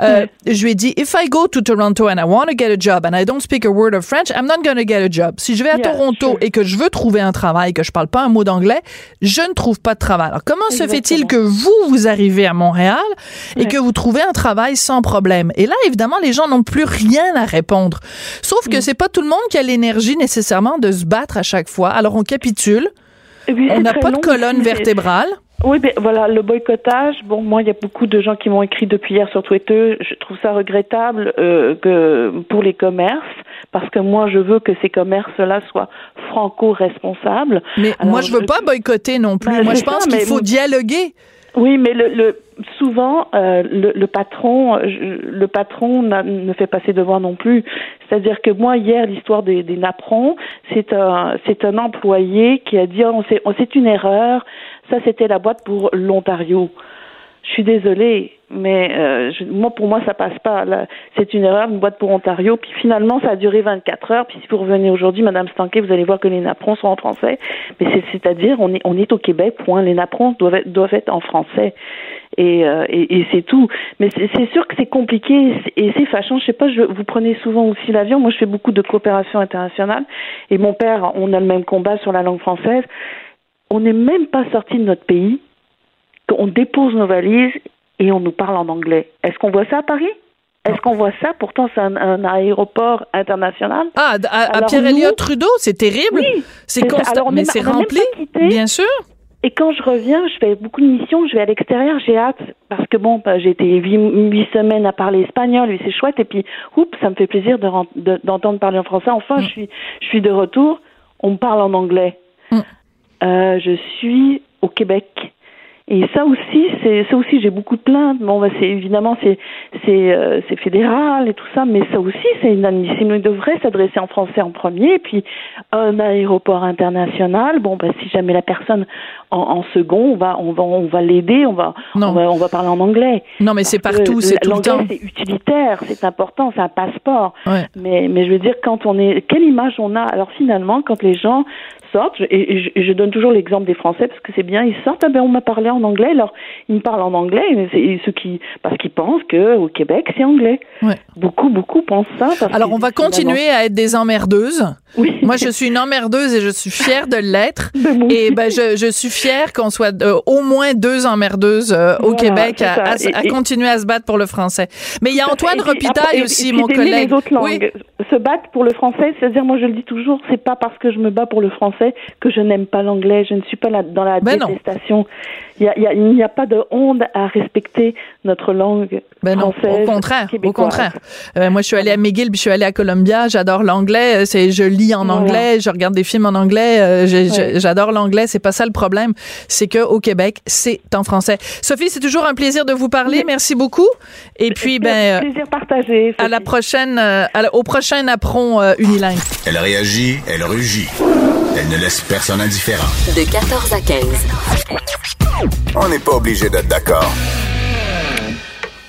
Euh, Je lui ai dit, if I go to Toronto and I want to get a job and I don't speak a word of French, I'm not going to get a job. Si je vais à Yeah, Toronto sure. et que je veux trouver un travail, que je parle pas un mot d'anglais, je ne trouve pas de travail. Alors comment se fait-il que vous, vous arrivez à Montréal et Ouais. que vous trouvez un travail sans problème? Et là, évidemment, les gens n'ont plus rien à répondre. Sauf Mm. Que c'est pas tout le monde qui a l'énergie nécessairement de se battre à chaque fois. Alors on capitule, puis, on n'a pas de colonne vertébrale. Oui, ben voilà, le boycottage. Bon, moi, il y a beaucoup de gens qui m'ont écrit depuis hier sur Twitter. Je trouve ça regrettable euh, que pour les commerces, parce que moi, je veux que ces commerces-là soient franco-responsables. Mais Alors, moi, je veux pas boycotter non plus. Ben, moi, je pense qu'il faut dialoguer. Oui, mais le, le souvent euh, le, le patron, euh, le patron ne fait pas ses devoirs non plus. C'est-à-dire que moi hier, l'histoire des, des c'est un c'est un employé qui a dit c'est c'est une erreur. Ça, c'était la boîte pour l'Ontario. Je suis désolée, mais euh, je, moi pour moi ça passe pas. C'est une erreur, une boîte pour Ontario. Puis finalement ça a duré 24 heures. Puis si vous revenez aujourd'hui, Madame Stanquet, vous allez voir que les napperons sont en français. Mais c'est-à-dire on est on est au Québec. Point. Les napperons doivent être, doivent être en français. Et, euh, et, et c'est tout. Mais c'est sûr que c'est compliqué et c'est fâchant. Je sais pas, je, vous prenez souvent aussi l'avion. Moi, je fais beaucoup de coopération internationale et mon père, on a le même combat sur la langue française. On n'est même pas sorti de notre pays. On dépose nos valises et on nous parle en anglais. Est-ce qu'on voit ça à Paris? Est-ce qu'on voit ça? Pourtant, c'est un, aéroport international. Ah, à, Pierre-Éliott Trudeau, c'est terrible. Oui, c'est constant, mais c'est rempli, bien sûr. Et quand je reviens, je fais beaucoup de missions, je vais à l'extérieur, j'ai hâte, parce que bon, bah, j'ai été huit, semaines à parler espagnol, et c'est chouette, et puis, oups, ça me fait plaisir d'entendre parler en français. Enfin, mm. je suis, je suis de retour, on me parle en anglais. Mm. Euh, je suis au Québec. Et ça aussi, c'est ça aussi, j'ai beaucoup de plaintes. Bon, bah, c'est évidemment c'est c'est euh, c'est fédéral et tout ça, mais ça aussi c'est inadmissible. Il devrait s'adresser en français en premier, et puis un aéroport international. Bon, bah, si jamais la personne en, en second, on va on va on va l'aider, on va, on va on va parler en anglais. Non, mais c'est partout, c'est tout le temps. c'est utilitaire, c'est important, c'est un passeport. Mais mais je veux dire quand on est, quelle image on a? Alors finalement, quand les gens sortent, et, je, donne toujours l'exemple des Français parce que c'est bien, ils sortent, ah ben on m'a parlé en anglais, alors ils me parlent en anglais, mais ceux qui, parce qu'ils pensent qu'au Québec c'est anglais. Beaucoup, beaucoup pensent ça. alors on va continuer à être des emmerdeuses. Oui. Moi je suis une emmerdeuse et je suis fière de l'être. et ben je, je suis fière qu'on soit euh, au moins deux emmerdeuses euh, au Québec à, continuer à se battre pour le français. Mais il y a Antoine Repitaille aussi, mon collègue. Les autres langues. Se battre pour le français, c'est-à-dire moi je le dis toujours, c'est pas parce que je me bats pour le français que je n'aime pas l'anglais. Je ne suis pas là dans la ben détestation. Il n'y a, pas de honte à respecter notre langue ben française. au contraire, au contraire. Euh, moi, je suis allée à McGill, puis je suis allée à Columbia. J'adore l'anglais. C'est, je lis en anglais, je regarde des films en anglais. Euh, j'adore l'anglais. C'est pas ça le problème. C'est que au Québec, c'est en français. Sophie, c'est toujours un plaisir de vous parler. Merci beaucoup. Et puis, ben, plaisir partagé. À la prochaine, euh, au prochain apron unilingue. Elle réagit, elle rugit. Elle ne laisse personne indifférent. De 14 à 15. On n'est pas obligé d'être d'accord.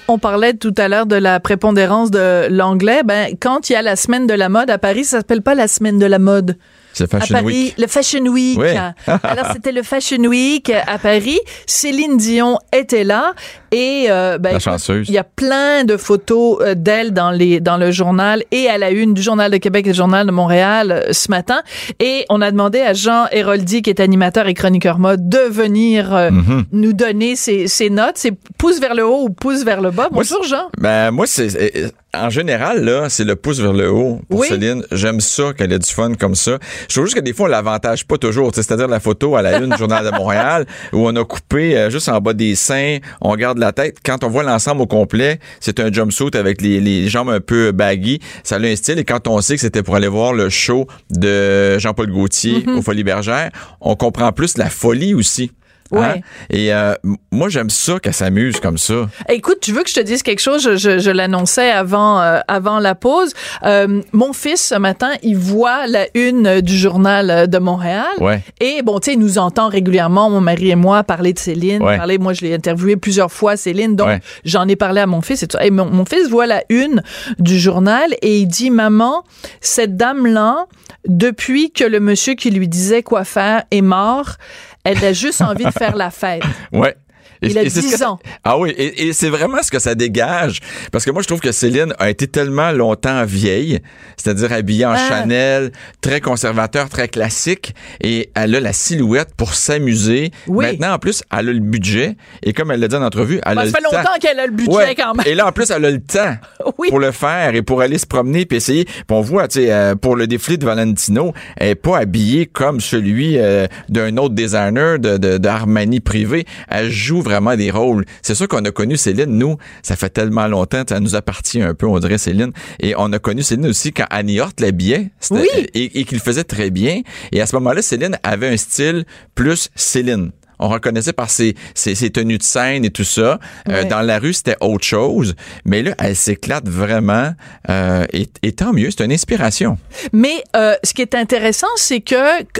On parlait tout à l'heure de la prépondérance de l'anglais. Ben, quand il y a la semaine de la mode à Paris, ça s'appelle pas la semaine de la mode. C'est Fashion à Paris, Week. Le Fashion Week. Alors, c'était le Fashion Week à Paris. Céline Dion était là et euh, ben, il y a plein de photos euh, d'elle dans les dans le journal et à la une du journal de Québec et du journal de Montréal euh, ce matin. Et on a demandé à Jean Héroldi, qui est animateur et chroniqueur mode, de venir mm-hmm. nous donner ses, ses notes. C'est pouce vers le haut ou pouce vers le bas. Bonjour Jean. Ben moi c'est en général, là, c'est le pouce vers le haut pour Céline. J'aime ça qu'elle ait du fun comme ça. Je trouve juste que des fois, on l'avantage pas toujours. C'est-à-dire la photo à la une du Journal de Montréal où on a coupé euh, juste en bas des seins, on garde la tête. Quand on voit l'ensemble au complet, c'est un jumpsuit avec les, les, jambes un peu baggy. Ça a un style. Et quand on sait que c'était pour aller voir le show de Jean-Paul Gaultier mm-hmm. au Folie Bergère, on comprend plus la folie aussi. Ouais. Hein? Et euh, moi, j'aime ça qu'elle s'amuse comme ça. Écoute, tu veux que je te dise quelque chose? Je, je, l'annonçais avant, euh, avant la pause. Euh, mon fils, ce matin, il voit la une du journal de Montréal. Ouais. Et bon, tu sais, il nous entend régulièrement, mon mari et moi, parler de Céline. Parler, moi, je l'ai interviewé plusieurs fois, Céline. Donc, j'en ai parlé à mon fils et tout. Et mon, mon fils voit la une du journal et il dit, maman, cette dame-là, depuis que le monsieur qui lui disait quoi faire est mort, elle a juste envie de faire la fête. Ouais. Il a 10 ans. Ah oui, et, c'est vraiment ce que ça dégage. Parce que moi, je trouve que Céline a été tellement longtemps vieille, c'est-à-dire habillée en ah. Chanel, très conservateur, très classique, et elle a la silhouette pour s'amuser. Maintenant, en plus, elle a le budget, et comme elle l'a dit en entrevue, elle a le temps. Ça fait longtemps qu'elle a le budget quand même. Et là, en plus, elle a le temps pour le faire et pour aller se promener puis essayer. Puis on voit, tu sais, euh, pour le défilé de Valentino, elle est pas habillée comme celui euh, d'un autre designer de d'Armani privé. Elle joue vraiment des rôles. C'est sûr qu'on a connu Céline, nous, ça fait tellement longtemps, ça nous appartient un peu, on dirait Céline. Et on a connu Céline aussi quand Annie Hort l'habillait oui. et, et qu'il faisait très bien. Et à ce moment-là, Céline avait un style plus Céline on reconnaissait par ses, ses, tenues de scène et tout ça. Euh, dans la rue, c'était autre chose. Mais là, elle s'éclate vraiment. Euh, et, et, tant mieux, c'est une inspiration. Mais euh, ce qui est intéressant, c'est que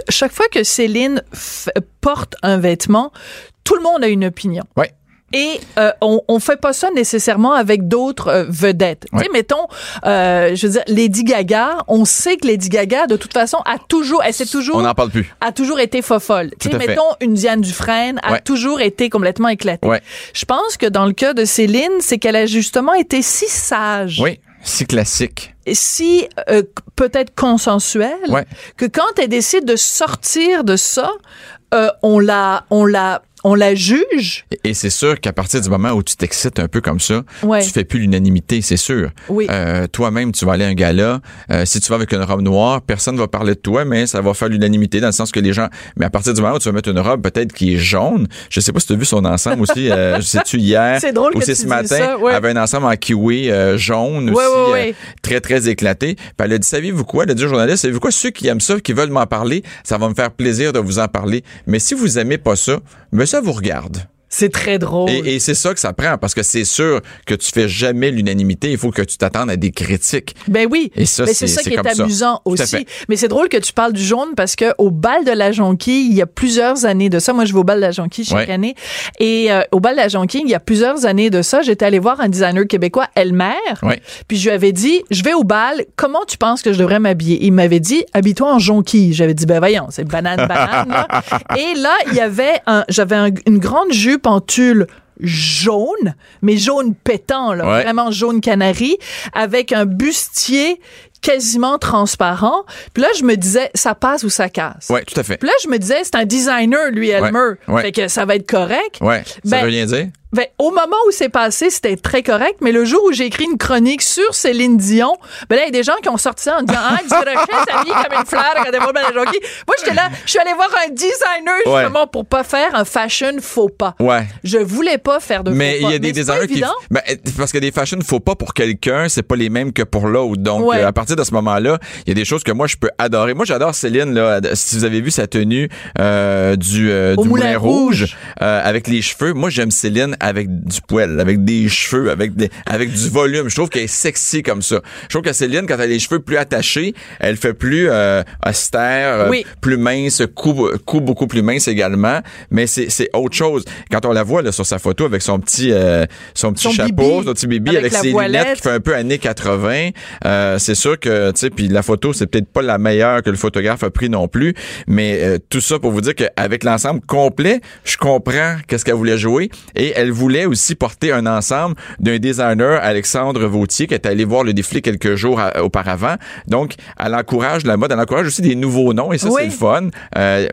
chaque fois que Céline porte un vêtement, tout le monde a une opinion. Oui. Et euh, on, on fait pas ça nécessairement avec d'autres euh, vedettes. Tu Ouais. sais, mettons, euh, je veux dire, Lady Gaga, on sait que Lady Gaga, de toute façon, a toujours, elle s'est toujours, On n'en parle plus. a toujours été fofolle. Tu sais, mettons, une Diane Dufresne a Ouais. toujours été complètement éclatée. Ouais. Je pense que dans le cas de Céline, c'est qu'elle a justement été si sage. Oui, c'est classique. si euh, peut-être consensuelle Ouais. que quand elle décide de sortir de ça, euh, on la, on la, on la juge. Et- c'est sûr qu'à partir du moment où tu t'excites un peu comme ça, Ouais. tu fais plus l'unanimité, c'est sûr. Oui. Euh, Toi-même, tu vas aller à un gala. euh, si tu vas avec une robe noire, personne va parler de toi, mais ça va faire l'unanimité dans le sens que les gens. Mais à partir du moment où tu vas mettre une robe peut-être qui est jaune, je sais pas si tu as vu son ensemble aussi. euh, sais-tu hier C'est drôle ou c'est ce matin, ça, ouais. elle avait un ensemble en kiwi euh, jaune Ouais, aussi, très très éclaté. Puis elle a dit, savez-vous quoi? Elle a dit au journaliste, savez-vous quoi? Ceux qui aiment ça, qui veulent m'en parler, ça va me faire plaisir de vous en parler. Mais si vous aimez pas ça, ça vous regarde. C'est très drôle. Et, et c'est ça que ça prend, parce que c'est sûr que tu fais jamais l'unanimité. Il faut que tu t'attendes à des critiques. Ben oui. Et ça, c'est- ça qui est ça. amusant à aussi. Mais c'est drôle que tu parles du jaune parce que au bal de la Jonquille, il y a plusieurs années de ça. Moi, je vais au bal de la Jonquille chaque Ouais. année. Et euh, au bal de la Jonquille, il y a plusieurs années de ça, j'étais allée voir un designer québécois, Elmer. Ouais. Puis je lui avais dit, je vais au bal, comment tu penses que je devrais m'habiller? Il m'avait dit, habille-toi en jonquille. J'avais dit, ben voyons, c'est banane, banane. là. Et là, il y avait un, j'avais un- une grande jupe en tulle jaune, mais jaune pétant, là, Ouais. vraiment jaune canari, avec un bustier quasiment transparent. Puis là, je me disais, ça passe ou ça casse? Ouais, tout à fait. Puis là, je me disais, c'est un designer, lui, Elmer. ouais. Fait que ça va être correct. Ouais, ça Ben, veut rien dire? Ben, au moment où c'est passé, c'était très correct, mais le jour où j'ai écrit une chronique sur Céline Dion, ben là, il y a des gens qui ont sorti ça en disant Ah, du comme une fleur quand elle va. Moi, j'étais là, je suis allée voir un designer Ouais. justement pour pas faire un fashion faux pas. Ouais. Je voulais pas faire de Mais faux pas. il y a des designers qui. Ben, parce que des fashions, faut pas pour quelqu'un, c'est pas les mêmes que pour l'autre. Donc, Ouais. euh, à partir de ce moment-là, il y a des choses que moi, je peux adorer. Moi, j'adore Céline, là. Si vous avez vu sa tenue euh, du, euh, du Moulin Moulin Rouge, Rouge. euh, avec les cheveux, moi, j'aime Céline avec du poil, avec des cheveux, avec, des, avec du volume. Je trouve qu'elle est sexy comme ça. Je trouve que Céline, quand elle a les cheveux plus attachés, elle fait plus euh, austère, euh, Oui. plus mince, cou, cou beaucoup plus mince également. Mais c'est c'est autre chose. Quand on la voit là, sur sa photo avec son petit, euh, son petit Son chapeau, bibi, son petit bibi avec ses voilette. lunettes qui fait un peu années 80, euh, c'est sûr que, tu sais, puis la photo, c'est peut-être pas la meilleure que le photographe a pris non plus, mais euh, tout ça pour vous dire qu'avec l'ensemble complet, je comprends qu'est-ce qu'elle voulait jouer et elle voulait aussi porter un ensemble d'un designer, Alexandre Vautier, qui est allé voir le défilé quelques jours auparavant. Donc, elle encourage la mode, elle encourage aussi des nouveaux noms et ça, Oui. c'est le fun. Euh,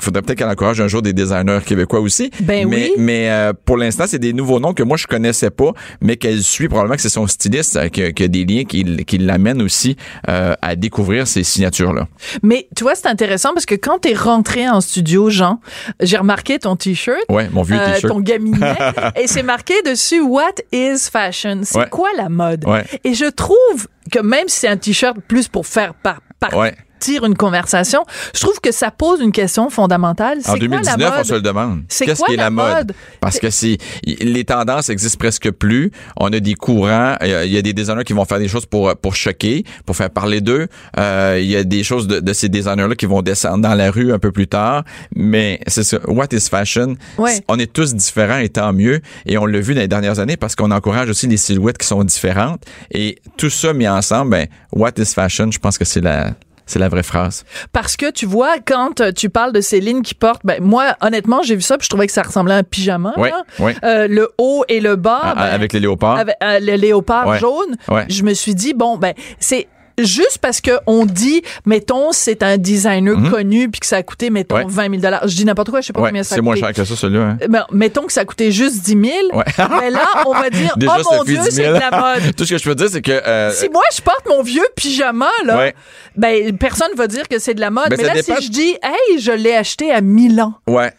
faudrait peut-être qu'elle encourage un jour des designers québécois aussi. Ben mais, oui. mais euh, pour l'instant, c'est des nouveaux noms que moi je connaissais pas, mais qu'elle suit probablement que c'est son styliste euh, qui, a- qui a des liens qui, qui l'amènent aussi euh, à découvrir ces signatures-là. Mais tu vois, c'est intéressant parce que quand t'es rentré en studio, Jean, j'ai remarqué ton t-shirt. Ouais, mon vieux euh, t-shirt. ton gaminet et c'est marqué dessus What is fashion? C'est Ouais. quoi la mode? Ouais. Et je trouve que même si c'est un t-shirt plus pour faire par, partir Ouais. Une conversation, je trouve que ça pose une question fondamentale. En C'est quoi la 2019, on se le demande. C'est Qu'est-ce qui est la mode? mode? Parce que c'est les tendances existent presque plus. On a des courants. Il y a- il y a des designers qui vont faire des choses pour pour choquer, pour faire parler d'eux. Euh, il y a des choses de, de ces designers-là qui vont descendre dans la rue un peu plus tard. Mais c'est ça. What is fashion? Ouais. On est tous différents et tant mieux. Et on l'a vu dans les dernières années parce qu'on encourage aussi les silhouettes qui sont différentes. Et tout ça mis ensemble, ben, what is fashion? Je pense que c'est la c'est la vraie phrase. Parce que tu vois, quand euh, tu parles de Céline qui porte, ben moi, honnêtement, j'ai vu ça, puis je trouvais que ça ressemblait à un pyjama. Ouais, là. ouais. Euh, le haut et le bas. Ah, ben, avec les léopards. avec, euh, le léopard Ouais. jaune, Ouais. je me suis dit bon ben c'est juste parce que on dit mettons c'est un designer connu puis que ça a coûté mettons Mhm. Ouais. 20 000 dollars je dis n'importe quoi je sais pas Ouais, combien ça a c'est moins cher que ça, celui-là. hein. Ben, mettons que ça a coûté juste 10 000 Ouais. mais là on va dire Déjà, oh mon dieu 10 c'est 000. de la mode Tout ce que je peux dire, c'est que. euh, si moi je porte mon vieux pyjama là Ouais. ben personne va dire que c'est de la mode Ben, mais là dépend. si je dis hey je l'ai acheté à Milan ouais.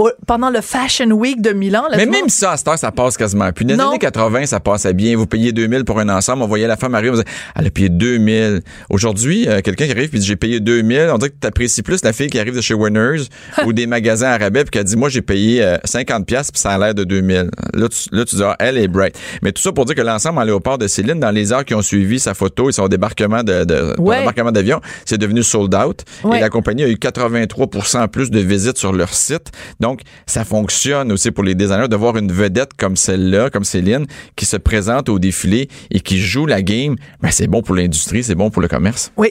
Au- pendant le Fashion Week de Milan là, Mais même monde- ça, à cette heure, ça passe quasiment plus. Dans les années 80, ça passait bien. Vous payez 2000 pour un ensemble. On voyait la femme arriver, on disait, elle a payé 2000. Aujourd'hui, euh, quelqu'un qui arrive puis dit, j'ai payé 2000. On dirait que tu apprécies plus la fille qui arrive de chez Winners ou des magasins à rabais puis qui a dit, moi, j'ai payé euh, 50 pièces puis ça a l'air de 2000. Là, tu, là, tu dis, ah, elle est bright. Mais tout ça pour dire que l'ensemble en léopard de Céline, dans les heures qui ont suivi sa photo et son débarquement de, de Ouais. débarquement d'avion, c'est devenu sold out. Ouais. Et la compagnie a eu 83 plus de visites sur leur site. Donc, Donc, ça fonctionne aussi pour les designers de voir une vedette comme celle-là, comme Céline, qui se présente au défilé et qui joue la game. Ben, c'est bon pour l'industrie, c'est bon pour le commerce. Oui.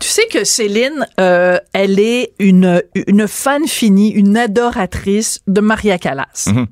Tu sais que Céline, euh, elle est une, une fan finie, une adoratrice de Maria Callas. Mhm.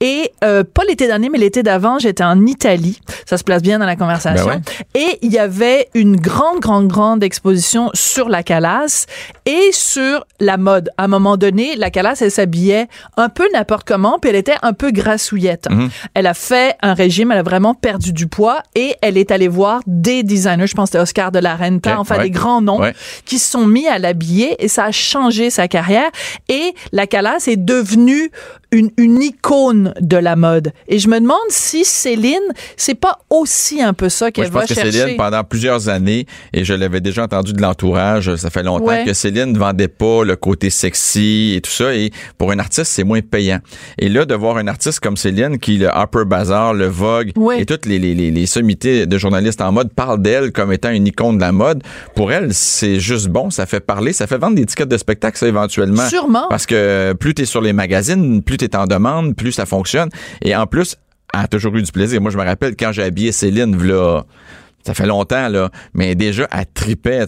Et euh, pas l'été dernier, mais l'été d'avant, j'étais en Italie. Ça se place bien dans la conversation. Ben Et il y avait une grande, grande, grande exposition sur la Callas et sur la mode. À un moment donné, la Callas, elle s'habillait un peu n'importe comment, puis elle était un peu grassouillette. Mhm. Elle a fait un régime, elle a vraiment perdu du poids et elle est allée voir des designers, je pense que c'était Oscar de la Renta, enfin ouais. des grands noms, Ouais. qui se sont mis à l'habiller et ça a changé sa carrière. Et la Calas est devenue une, une icône de la mode. Et je me demande si Céline, c'est pas aussi un peu ça qu'elle je pense va que chercher. Céline, pendant plusieurs années, et je l'avais déjà entendu de l'entourage, ça fait longtemps Ouais. que Céline ne vendait pas le côté sexy et tout ça, et pour un artiste, c'est moins payant. Et là, de voir un artiste comme Céline, qui le Harper Bazaar, le Vogue, et toutes les, les, les, les sommités de journalistes en mode parlent d'elle comme étant une icône de la mode, pour elle, c'est juste bon, ça fait parler, ça fait vendre des tickets de spectacle, ça, éventuellement. Sûrement. Parce que plus t'es sur les magazines, plus t'es en demande, plus ça fonctionne. Et en plus, elle a toujours eu du plaisir. Moi, je me rappelle quand j'ai habillé Céline, là, ça fait longtemps, là, mais déjà, elle tripait.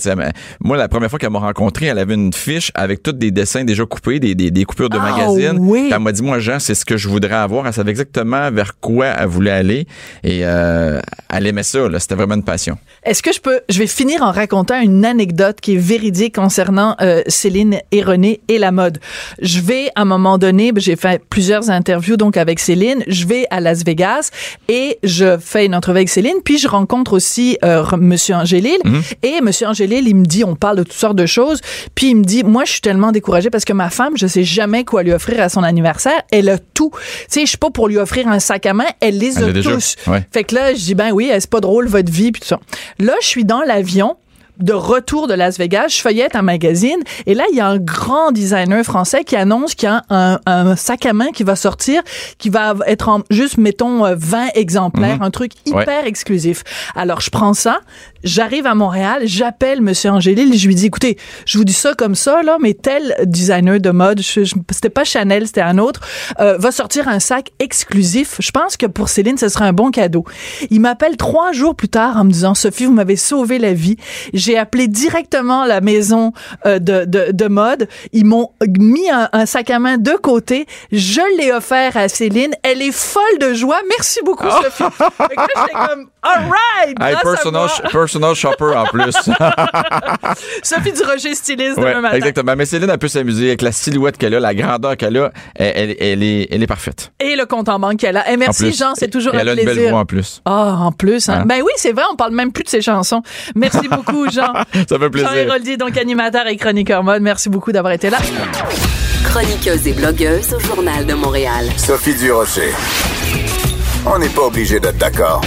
Moi, la première fois qu'elle m'a rencontré, elle avait une fiche avec tous des dessins déjà coupés, des, des, des coupures de Ah, magazines. oui. Elle m'a dit, moi, Jean, c'est ce que je voudrais avoir. Elle savait exactement vers quoi elle voulait aller. Et euh, elle aimait ça. là. C'était vraiment une passion. Est-ce que je peux, je vais finir en racontant une anecdote qui est véridique concernant euh, Céline et René et la mode. Je vais, à un moment donné, ben, j'ai fait plusieurs interviews donc avec Céline, je vais à Las Vegas et je fais une entrevue avec Céline, puis je rencontre aussi euh, re- Monsieur Angélil et Monsieur Angélil, il me dit, on parle de toutes sortes de choses, puis il me dit, moi, je suis tellement découragée parce que ma femme, je sais jamais quoi lui offrir à son anniversaire, elle a tout. Tu sais, je suis pas pour lui offrir un sac à main, elle les Elle a tous. Ouais. Fait que là, je dis, ben oui, c'est pas drôle votre vie, puis tout ça. Là, je suis dans l'avion de retour de Las Vegas, je feuillette un magazine et là il y a un grand designer français qui annonce qu'il y a un, un sac à main qui va sortir qui va être en juste mettons euh, 20 exemplaires, Mhm. un truc hyper exclusif. Alors je prends ça, j'arrive à Montréal, j'appelle monsieur Angélil, je lui dis écoutez, je vous dis ça comme ça là, mais tel designer de mode, je- je- c'était pas Chanel, c'était un autre, euh, va sortir un sac exclusif. Je pense que pour Céline, ce serait un bon cadeau. Il m'appelle trois jours plus tard en me disant Sophie, vous m'avez sauvé la vie. J'ai appelé directement la maison euh, de, de, de mode. Ils m'ont mis un, un sac à main de côté. Je l'ai offert à Céline. Elle est folle de joie. Merci beaucoup, Sophie. Fait que là, j'étais comme, all right! Hey, personal. Personal shopper en plus. Sophie Durocher, styliste Ouais, demain matin. exactement. Mais Céline, elle peut s'amuser avec la silhouette qu'elle a, la grandeur qu'elle a. Elle, elle, elle est, elle est parfaite. Et le compte en banque qu'elle a. Et En merci, plus. Jean, c'est toujours un elle a une plaisir. belle voix en plus. Ah, en plus. Hein? Hein? Ben oui, c'est vrai, on parle même plus de ses chansons. Merci beaucoup, Jean. Ça fait plaisir. Jean Héroldi, donc animateur et chroniqueur mode. Merci beaucoup d'avoir été là. Chroniqueuse et blogueuse au Journal de Montréal. Sophie Durocher. On n'est pas obligé d'être d'accord.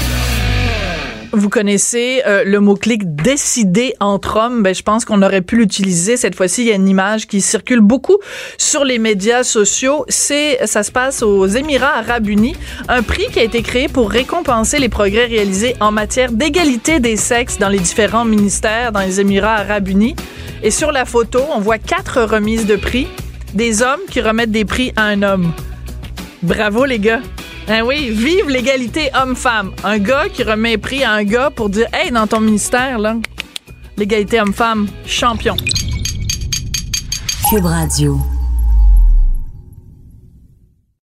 Vous connaissez euh, le mot-clic décider entre hommes. Ben, je pense qu'on aurait pu l'utiliser. Cette fois-ci, il y a une image qui circule beaucoup sur les médias sociaux. C'est, ça se passe aux Émirats Arabes Unis. Un prix qui a été créé pour récompenser les progrès réalisés en matière d'égalité des sexes dans les différents ministères dans les Émirats Arabes Unis. Et sur la photo, on voit quatre remises de prix. Des hommes qui remettent des prix à un homme. Bravo les gars. Ben oui, vive l'égalité homme-femme. Un gars qui remet prix à un gars pour dire Hey, dans ton ministère, là, l'égalité homme-femme, champion. Cube Radio.